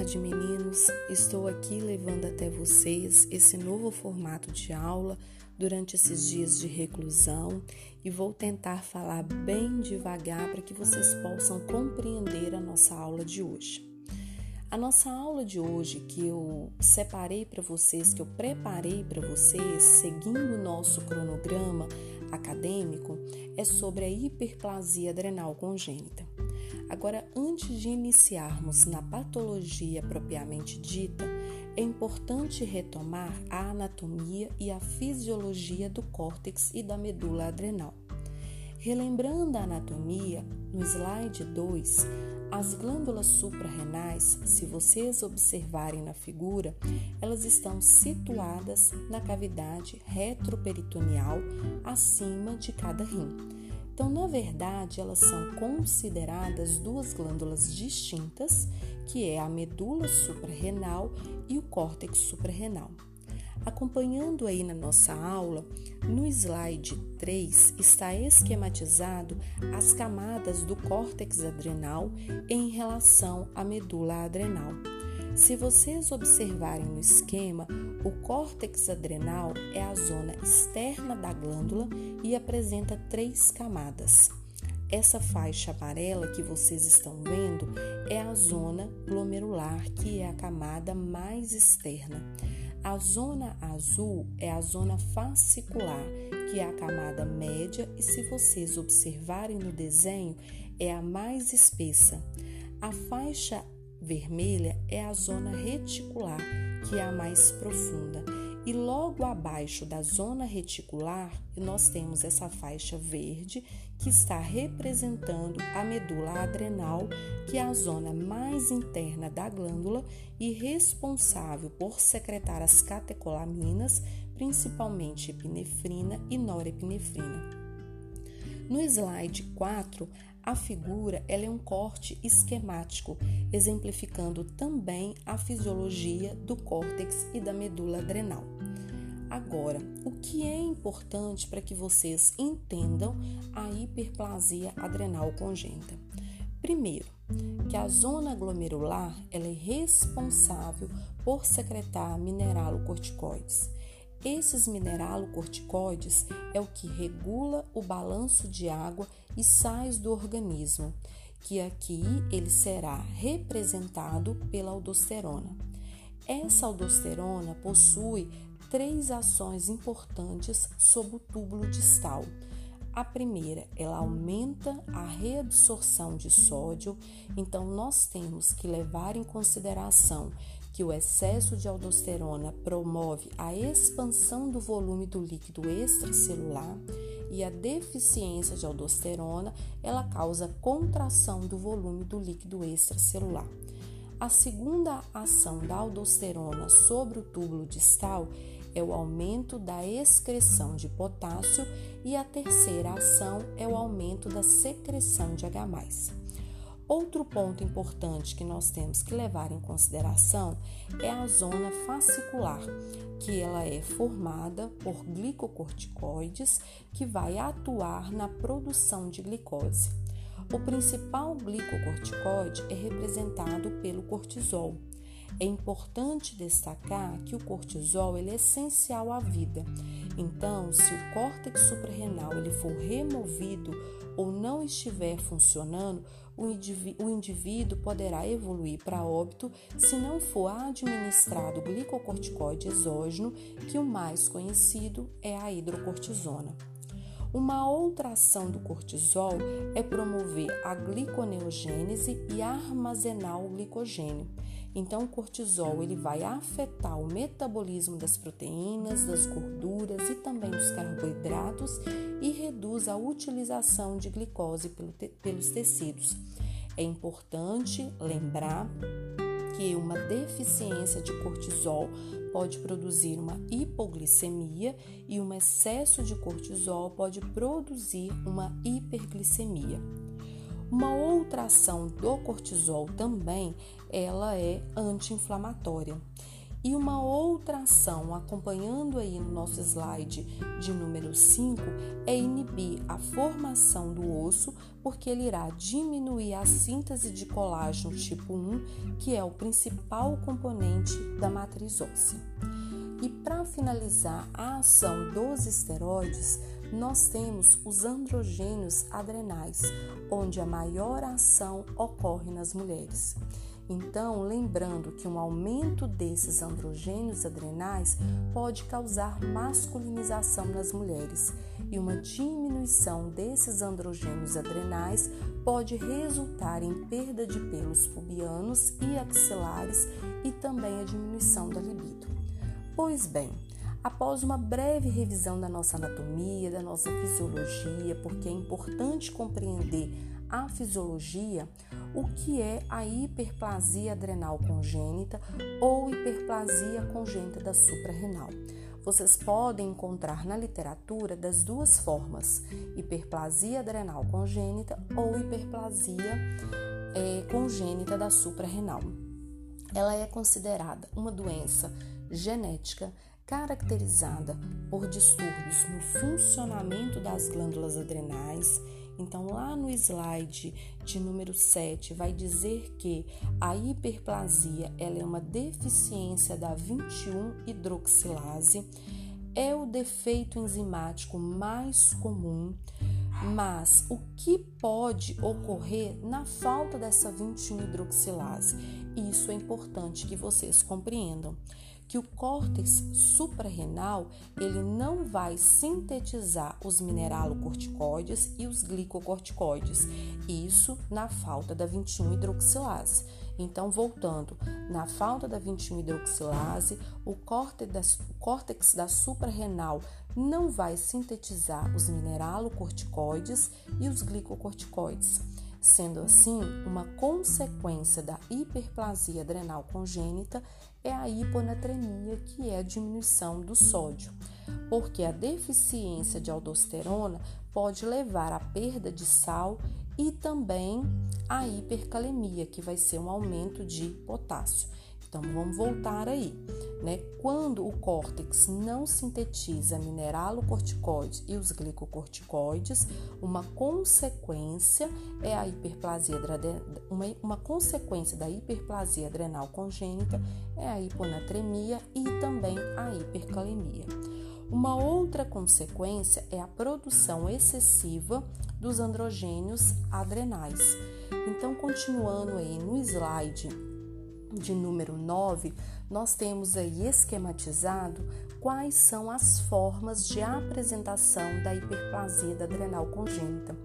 tarde, meninos. Estou aqui levando até vocês esse novo formato de aula durante esses dias de reclusão e vou tentar falar bem devagar para que vocês possam compreender a nossa aula de hoje. A nossa aula de hoje, que eu separei para vocês, que eu preparei para vocês, seguindo o nosso cronograma acadêmico, é sobre a hiperplasia adrenal congênita. Agora, antes de iniciarmos na patologia propriamente dita, é importante retomar a anatomia e a fisiologia do córtex e da medula adrenal. Relembrando a anatomia, no slide 2, as glândulas suprarrenais, se vocês observarem na figura, elas estão situadas na cavidade retroperitoneal acima de cada rim. Então, na verdade, elas são consideradas duas glândulas distintas, que é a medula suprarrenal e o córtex suprarrenal. Acompanhando aí na nossa aula, no slide 3 está esquematizado as camadas do córtex adrenal em relação à medula adrenal. Se vocês observarem no esquema, o córtex adrenal é a zona externa da glândula e apresenta três camadas. Essa faixa amarela que vocês estão vendo é a zona glomerular, que é a camada mais externa. A zona azul é a zona fascicular, que é a camada média, e se vocês observarem no desenho, é a mais espessa. A faixa vermelha é a zona reticular, que é a mais profunda. E logo abaixo da zona reticular, nós temos essa faixa verde que está representando a medula adrenal, que é a zona mais interna da glândula e responsável por secretar as catecolaminas, principalmente epinefrina e norepinefrina. No slide 4, a figura ela é um corte esquemático, exemplificando também a fisiologia do córtex e da medula adrenal. Agora, o que é importante para que vocês entendam a hiperplasia adrenal congênita? Primeiro, que a zona glomerular ela é responsável por secretar mineralocorticoides. Esses mineralocorticoides é o que regula o balanço de água e sais do organismo, que aqui ele será representado pela aldosterona. Essa aldosterona possui três ações importantes sobre o túbulo distal. A primeira, ela aumenta a reabsorção de sódio, então nós temos que levar em consideração que o excesso de aldosterona promove a expansão do volume do líquido extracelular e a deficiência de aldosterona, ela causa contração do volume do líquido extracelular. A segunda ação da aldosterona sobre o túbulo distal é o aumento da excreção de potássio e a terceira ação é o aumento da secreção de H+. Outro ponto importante que nós temos que levar em consideração é a zona fascicular, que ela é formada por glicocorticoides que vai atuar na produção de glicose. O principal glicocorticoide é representado pelo cortisol. É importante destacar que o cortisol é essencial à vida. Então, se o córtex suprarrenal ele for removido ou não estiver funcionando, o indivíduo, poderá evoluir para óbito se não for administrado glicocorticoide exógeno, que o mais conhecido é a hidrocortisona. Uma outra ação do cortisol é promover a gliconeogênese e armazenar o glicogênio. Então, o cortisol ele vai afetar o metabolismo das proteínas, das gorduras e também dos carboidratos e reduz a utilização de glicose pelos tecidos. É importante lembrar que uma deficiência de cortisol pode produzir uma hipoglicemia e um excesso de cortisol pode produzir uma hiperglicemia. Uma outra ação do cortisol também, ela é anti-inflamatória. E uma outra ação, acompanhando aí no nosso slide de número 5, é inibir a formação do osso, porque ele irá diminuir a síntese de colágeno tipo 1, que é o principal componente da matriz óssea. E para finalizar a ação dos esteroides, nós temos os androgênios adrenais, onde a maior ação ocorre nas mulheres. Então, lembrando que um aumento desses androgênios adrenais pode causar masculinização nas mulheres e uma diminuição desses androgênios adrenais pode resultar em perda de pelos pubianos e axilares e também a diminuição da libido. Pois bem, após uma breve revisão da nossa anatomia, da nossa fisiologia, porque é importante compreender a fisiologia, o que é a hiperplasia adrenal congênita ou hiperplasia congênita da suprarrenal. Vocês podem encontrar na literatura das duas formas, hiperplasia adrenal congênita ou hiperplasia é, congênita da suprarrenal. Ela é considerada uma doença genética caracterizada por distúrbios no funcionamento das glândulas adrenais. Então, lá no slide de número 7, vai dizer que a hiperplasia ela é uma deficiência da 21 hidroxilase, é o defeito enzimático mais comum, mas o que pode ocorrer na falta dessa 21 hidroxilase? Isso é importante que vocês compreendam que o córtex suprarrenal ele não vai sintetizar os mineralocorticoides e os glicocorticoides, isso na falta da 21 hidroxilase. Então, voltando, na falta da 21 hidroxilase, o córtex o córtex da suprarrenal não vai sintetizar os mineralocorticoides e os glicocorticoides. Sendo assim, uma consequência da hiperplasia adrenal congênita é a hiponatremia, que é a diminuição do sódio, porque a deficiência de aldosterona pode levar à perda de sal e também à hipercalemia, que vai ser um aumento de potássio. Então vamos voltar aí, né? Quando o córtex não sintetiza mineralocorticoides e os glicocorticoides, uma consequência é a hiperplasia uma, uma consequência da hiperplasia adrenal congênita é a hiponatremia e também a hipercalemia. Uma outra consequência é a produção excessiva dos androgênios adrenais. Então, continuando aí no slide de número 9, nós temos aí esquematizado quais são as formas de apresentação da hiperplasia da adrenal congênita,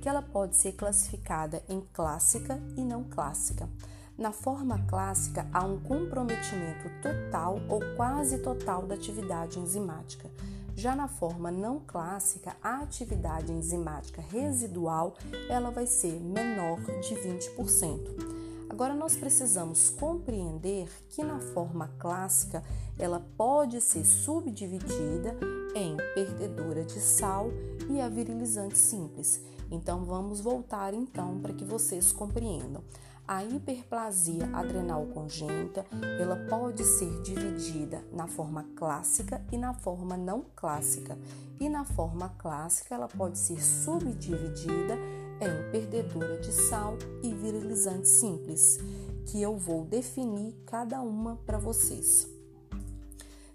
que ela pode ser classificada em clássica e não clássica. Na forma clássica, há um comprometimento total ou quase total da atividade enzimática. Já na forma não clássica, a atividade enzimática residual ela vai ser menor de 20%. Agora nós precisamos compreender que na forma clássica ela pode ser subdividida em perdedora de sal e a virilizante simples. Então vamos voltar então para que vocês compreendam. A hiperplasia adrenal congênita, ela pode ser dividida na forma clássica e na forma não clássica. E na forma clássica, ela pode ser subdividida em perdedora de sal e virilizante simples, que eu vou definir cada uma para vocês.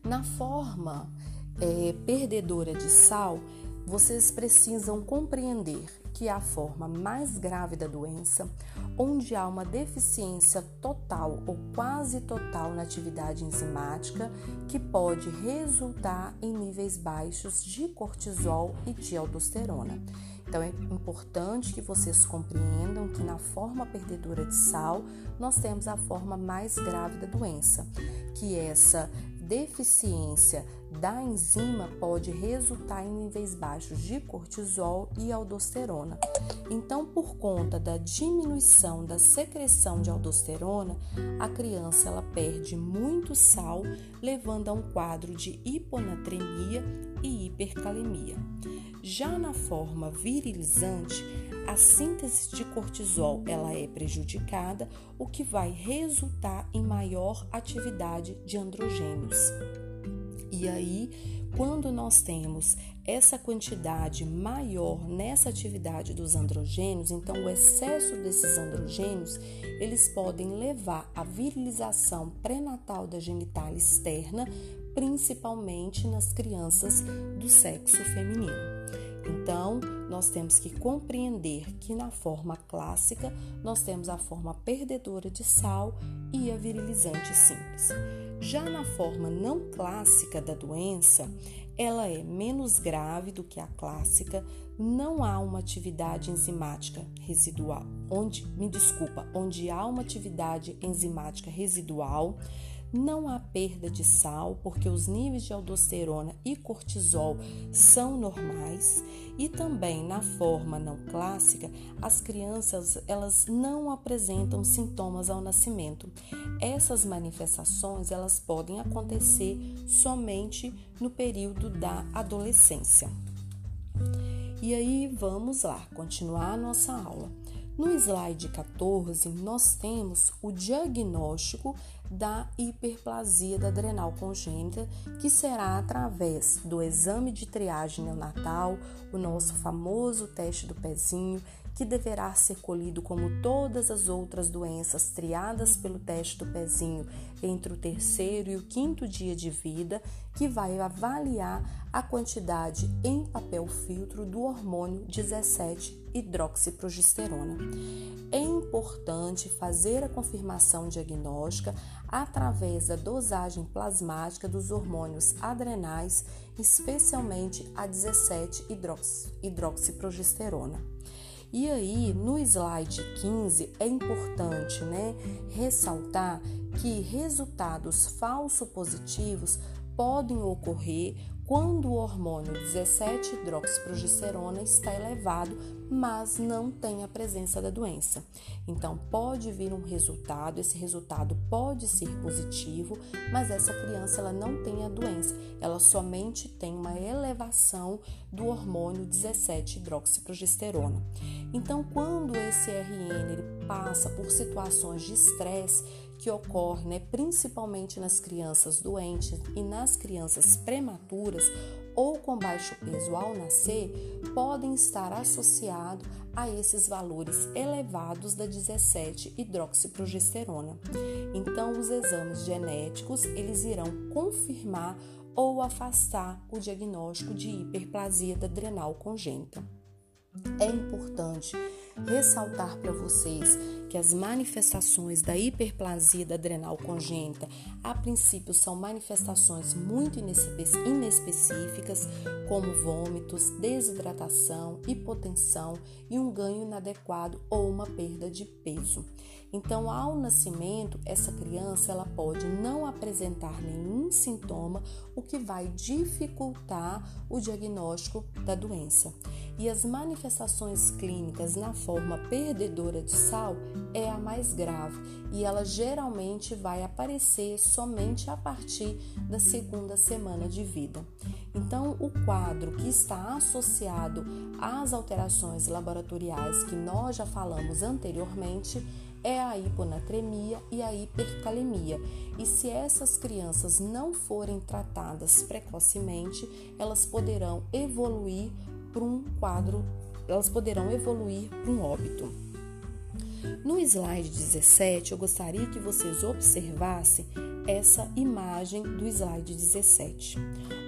Na forma é, perdedora de sal, vocês precisam compreender que é a forma mais grave da doença, onde há uma deficiência total ou quase total na atividade enzimática, que pode resultar em níveis baixos de cortisol e de aldosterona. Então é importante que vocês compreendam que na forma perdedora de sal, nós temos a forma mais grave da doença, que essa deficiência da enzima pode resultar em níveis baixos de cortisol e aldosterona. Então, por conta da diminuição da secreção de aldosterona, a criança ela perde muito sal, levando a um quadro de hiponatremia e hipercalemia. Já na forma virilizante, a síntese de cortisol ela é prejudicada, o que vai resultar em maior atividade de androgênios. E aí, quando nós temos essa quantidade maior nessa atividade dos androgênios, então o excesso desses androgênios, eles podem levar à virilização pré-natal da genitália externa, principalmente nas crianças do sexo feminino. Então, nós temos que compreender que na forma clássica nós temos a forma perdedora de sal e a virilizante simples. Já na forma não clássica da doença, ela é menos grave do que a clássica, não há uma atividade enzimática residual, onde, me desculpa, onde há uma atividade enzimática residual, não há perda de sal, porque os níveis de aldosterona e cortisol são normais, e também na forma não clássica, as crianças elas não apresentam sintomas ao nascimento. Essas manifestações elas podem acontecer somente no período da adolescência. E aí vamos lá, continuar a nossa aula. No slide 14, nós temos o diagnóstico da hiperplasia da adrenal congênita, que será através do exame de triagem neonatal, o nosso famoso teste do pezinho, que deverá ser colhido como todas as outras doenças triadas pelo teste do pezinho entre o terceiro e o quinto dia de vida, que vai avaliar a quantidade em papel filtro do hormônio 17 hidroxiprogesterona. É importante fazer a confirmação diagnóstica através da dosagem plasmática dos hormônios adrenais, especialmente a 17 hidroxiprogesterona. E aí, no slide 15, é importante né, ressaltar que resultados falso positivos podem ocorrer quando o hormônio 17-hidroxiprogesterona está elevado, mas não tem a presença da doença. Então, pode vir um resultado, esse resultado pode ser positivo, mas essa criança ela não tem a doença, ela somente tem uma elevação do hormônio 17-hidroxiprogesterona. Então, quando esse RN ele passa por situações de estresse, que ocorre né, principalmente nas crianças doentes e nas crianças prematuras ou com baixo peso ao nascer, podem estar associados a esses valores elevados da 17 hidroxiprogesterona. Então, os exames genéticos eles irão confirmar ou afastar o diagnóstico de hiperplasia adrenal congênita. É importante ressaltar para vocês que as manifestações da hiperplasia da adrenal congênita, a princípio, são manifestações muito inespecíficas, como vômitos, desidratação, hipotensão e um ganho inadequado ou uma perda de peso. Então, ao nascimento, essa criança ela pode não apresentar nenhum sintoma, o que vai dificultar o diagnóstico da doença. E as manifestações clínicas na forma perdedora de sal é a mais grave e ela geralmente vai aparecer somente a partir da segunda semana de vida. Então, o quadro que está associado às alterações laboratoriais que nós já falamos anteriormente é a hiponatremia e a hipercalemia. E se essas crianças não forem tratadas precocemente, elas poderão evoluir para um quadro, elas poderão evoluir para um óbito. No slide 17, eu gostaria que vocês observassem essa imagem do slide 17,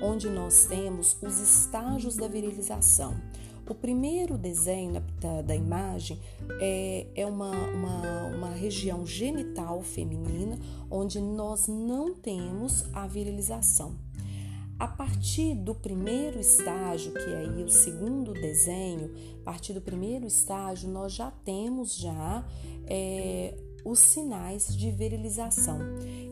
onde nós temos os estágios da virilização. O primeiro desenho da, da imagem é, é uma, uma, uma região genital feminina onde nós não temos a virilização. A partir do primeiro estágio, que é aí o segundo desenho, a partir do primeiro estágio nós já temos já é, os sinais de virilização.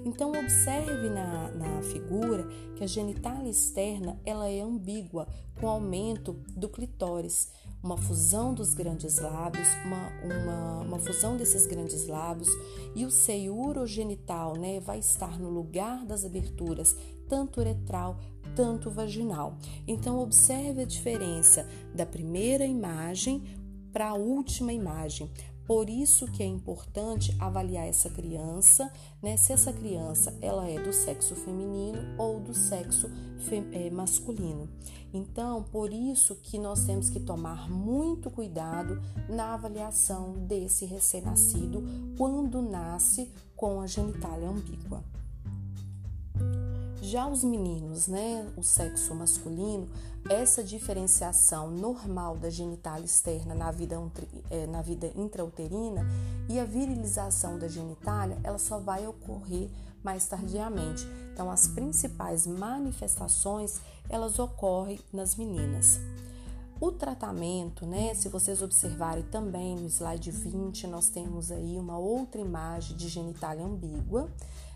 Então observe na, na figura que a genitália externa ela é ambígua com aumento do clitóris, uma fusão dos grandes lábios, uma, uma, uma fusão desses grandes lábios e o seio urogenital né, vai estar no lugar das aberturas tanto uretral tanto vaginal. Então observe a diferença da primeira imagem para a última imagem. Por isso que é importante avaliar essa criança, né? Se essa criança ela é do sexo feminino ou do sexo é, masculino. Então, por isso que nós temos que tomar muito cuidado na avaliação desse recém-nascido quando nasce com a genitália ambígua. Já os meninos, né, o sexo masculino, essa diferenciação normal da genitália externa na vida, é, na vida intrauterina e a virilização da genitália, ela só vai ocorrer mais tardiamente. Então, as principais manifestações, elas ocorrem nas meninas. O tratamento, né? Se vocês observarem também no slide 20, nós temos aí uma outra imagem de genitália ambígua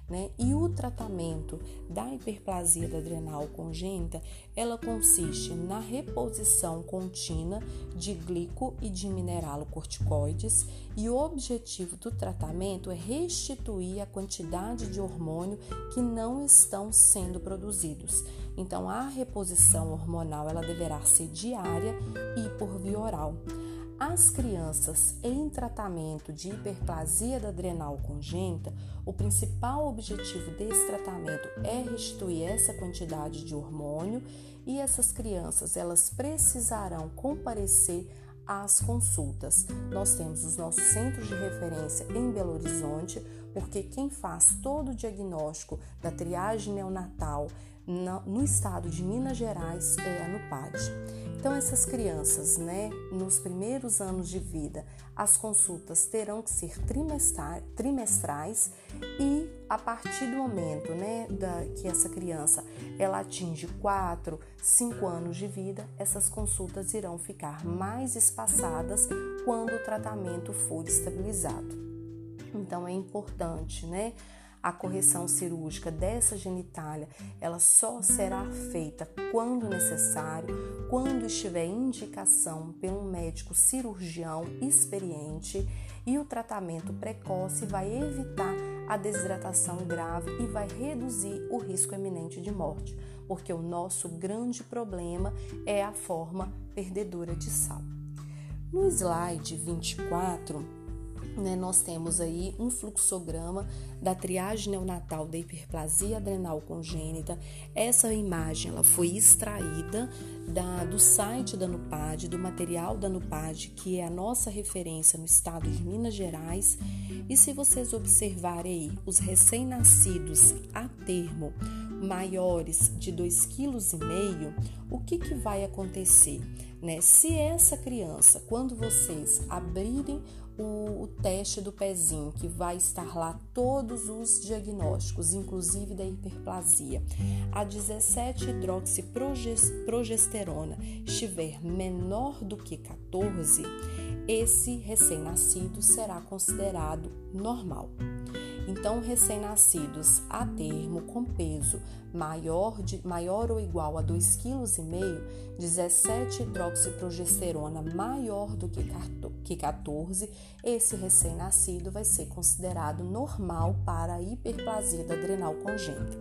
né? E o tratamento da hiperplasia da adrenal congênita, ela consiste na reposição contínua de glico e de mineralocorticoides e o objetivo do tratamento é restituir a quantidade de hormônio que não estão sendo produzidos. Então, a reposição hormonal ela deverá ser diária e por via oral. As crianças em tratamento de hiperplasia da adrenal congênita, o principal objetivo desse tratamento é restituir essa quantidade de hormônio e essas crianças elas precisarão comparecer às consultas. Nós temos os nossos centros de referência em Belo Horizonte, porque quem faz todo o diagnóstico da triagem neonatal no estado de Minas Gerais é a NUPAD. Então, essas crianças, né, nos primeiros anos de vida, as consultas terão que ser trimestrais e a partir do momento, né, da, que essa criança ela atinge 4, 5 anos de vida, essas consultas irão ficar mais espaçadas quando o tratamento for estabilizado. Então, é importante, né, a correção cirúrgica dessa genitália, ela só será feita quando necessário, quando estiver indicação pelo médico cirurgião experiente e o tratamento precoce vai evitar a desidratação grave e vai reduzir o risco eminente de morte, porque o nosso grande problema é a forma perdedora de sal. No slide 24, né, nós temos aí um fluxograma da triagem neonatal da hiperplasia adrenal congênita. Essa imagem ela foi extraída da, do site da NUPAD, do material da NUPAD, que é a nossa referência no estado de Minas Gerais. E se vocês observarem aí os recém-nascidos a termo maiores de 2,5 kg, o que, que vai acontecer? Né? Se essa criança, quando vocês abrirem o, o, teste do pezinho, que vai estar lá todos os diagnósticos, inclusive da hiperplasia, a 17-hidroxiprogesterona estiver menor do que 14, esse recém-nascido será considerado normal. Então, recém-nascidos a termo com peso maior, de, maior ou igual a 2,5 kg, 17 hidroxiprogesterona maior do que 14, esse recém-nascido vai ser considerado normal para a hiperplasia adrenal congênita.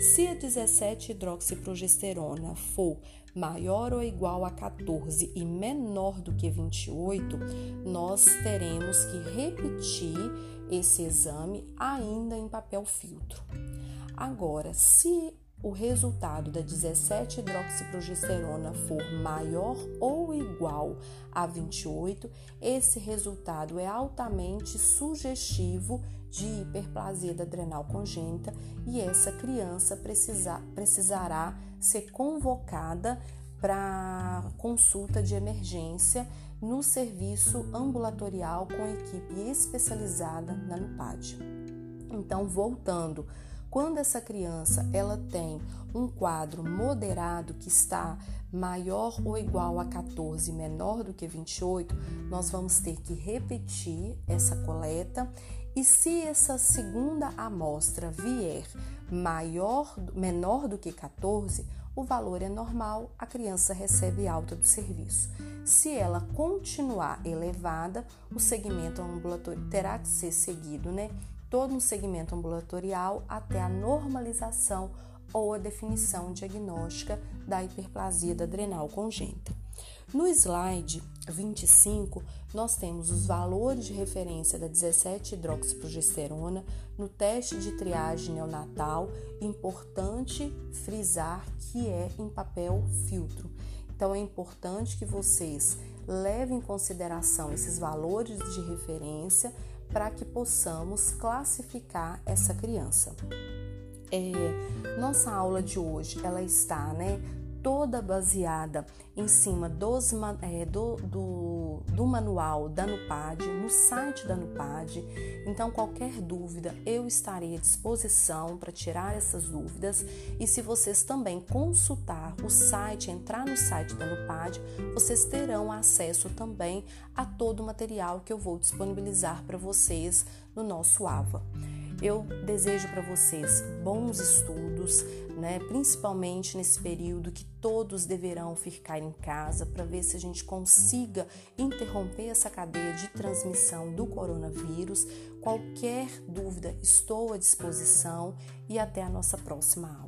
Se a 17 hidroxiprogesterona for maior ou igual a 14 e menor do que 28, nós teremos que repetir esse exame ainda em papel filtro. Agora, se o resultado da 17-hidroxiprogesterona for maior ou igual a 28, esse resultado é altamente sugestivo de hiperplasia da adrenal congênita e essa criança precisa, precisará ser convocada para consulta de emergência no serviço ambulatorial com equipe especializada na NUPAD. Então, voltando, quando essa criança ela tem um quadro moderado que está maior ou igual a 14, menor do que 28, nós vamos ter que repetir essa coleta E se essa segunda amostra vier maior, menor do que 14, o valor é normal, a criança recebe alta do serviço. Se ela continuar elevada, o segmento ambulatorial terá que ser seguido, né? Todo um segmento ambulatorial até a normalização ou a definição diagnóstica da hiperplasia da adrenal congênita. No slide 25, nós temos os valores de referência da 17-hidroxiprogesterona no teste de triagem neonatal. Importante frisar que é em papel filtro. Então, é importante que vocês levem em consideração esses valores de referência para que possamos classificar essa criança. É, nossa aula de hoje ela está né, toda baseada em cima dos, é, do, do, do, manual da NUPAD, no site da NUPAD. Então, qualquer dúvida, eu estarei à disposição para tirar essas dúvidas. E se vocês também consultar o site, entrar no site da NUPAD, vocês terão acesso também a todo o material que eu vou disponibilizar para vocês no nosso AVA. Eu desejo para vocês bons estudos, né? principalmente nesse período que todos deverão ficar em casa para ver se a gente consiga interromper essa cadeia de transmissão do coronavírus. Qualquer dúvida, estou à disposição e até a nossa próxima aula.